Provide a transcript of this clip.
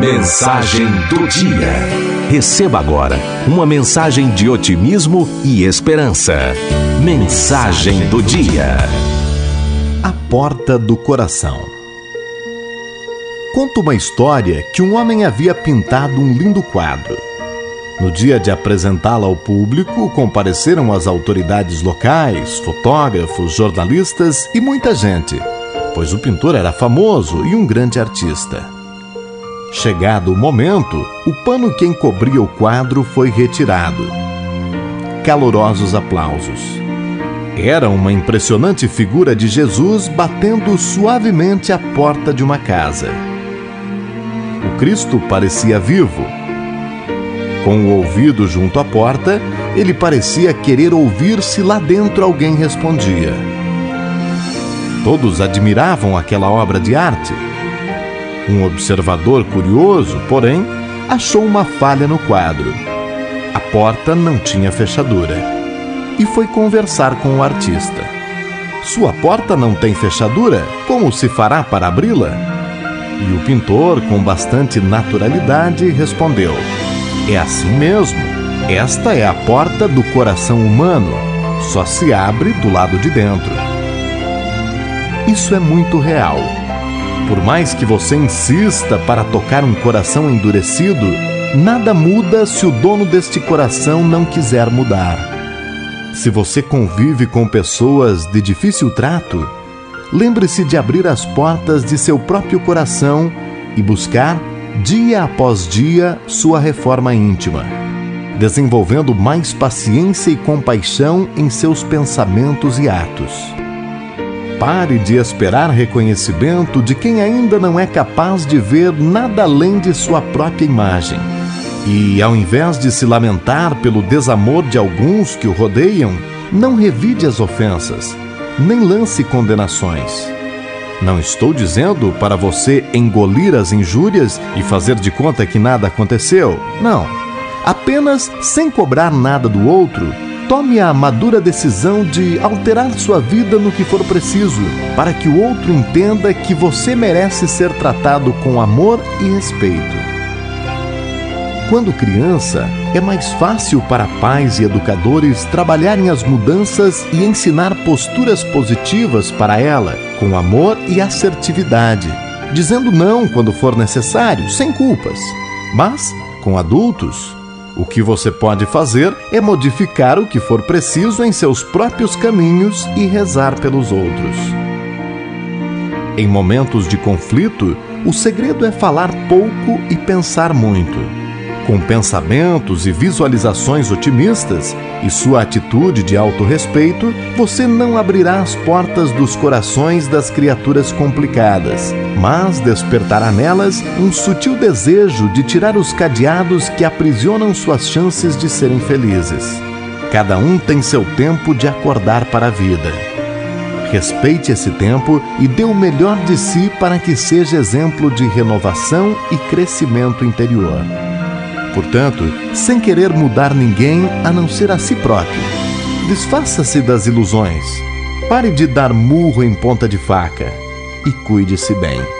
Mensagem do Dia. Receba agora uma mensagem de otimismo e esperança. Mensagem do Dia. A Porta do Coração. Conta uma história que um homem havia pintado um lindo quadro. No dia de apresentá-la ao público, compareceram as autoridades locais, fotógrafos, jornalistas e muita gente, pois o pintor era famoso e um grande artista. Chegado o momento, o pano que encobria o quadro foi retirado. Calorosos aplausos. Era uma impressionante figura de Jesus batendo suavemente a porta de uma casa. O Cristo parecia vivo. Com o ouvido junto à porta, ele parecia querer ouvir se lá dentro alguém respondia. Todos admiravam aquela obra de arte um observador curioso, porém, achou uma falha no quadro. A porta não tinha fechadura e foi conversar com o artista. Sua porta não tem fechadura? Como se fará para abri-la? E o pintor, com bastante naturalidade, respondeu: É assim mesmo. Esta é a porta do coração humano. Só se abre do lado de dentro. Isso é muito real por mais que você insista para tocar um coração endurecido, nada muda se o dono deste coração não quiser mudar. Se você convive com pessoas de difícil trato, lembre-se de abrir as portas de seu próprio coração e buscar, dia após dia, sua reforma íntima, desenvolvendo mais paciência e compaixão em seus pensamentos e atos. Pare de esperar reconhecimento de quem ainda não é capaz de ver nada além de sua própria imagem. E, ao invés de se lamentar pelo desamor de alguns que o rodeiam, não revide as ofensas, nem lance condenações. Não estou dizendo para você engolir as injúrias e fazer de conta que nada aconteceu. Não. Apenas, sem cobrar nada do outro, tome a madura decisão de alterar sua vida no que for preciso, para que o outro entenda que você merece ser tratado com amor e respeito. Quando criança, é mais fácil para pais e educadores trabalharem as mudanças e ensinar posturas positivas para ela, com amor e assertividade, dizendo não quando for necessário, sem culpas. Mas, com adultos, o que você pode fazer é modificar o que for preciso em seus próprios caminhos e rezar pelos outros. Em momentos de conflito, o segredo é falar pouco e pensar muito. Com pensamentos e visualizações otimistas e sua atitude de autorrespeito, você não abrirá as portas dos corações das criaturas complicadas, mas despertará nelas um sutil desejo de tirar os cadeados que aprisionam suas chances de serem felizes. Cada um tem seu tempo de acordar para a vida. Respeite esse tempo e dê o melhor de si para que seja exemplo de renovação e crescimento interior. Portanto, sem querer mudar ninguém a não ser a si próprio. Desfaça-se das ilusões. Pare de dar murro em ponta de faca e cuide-se bem.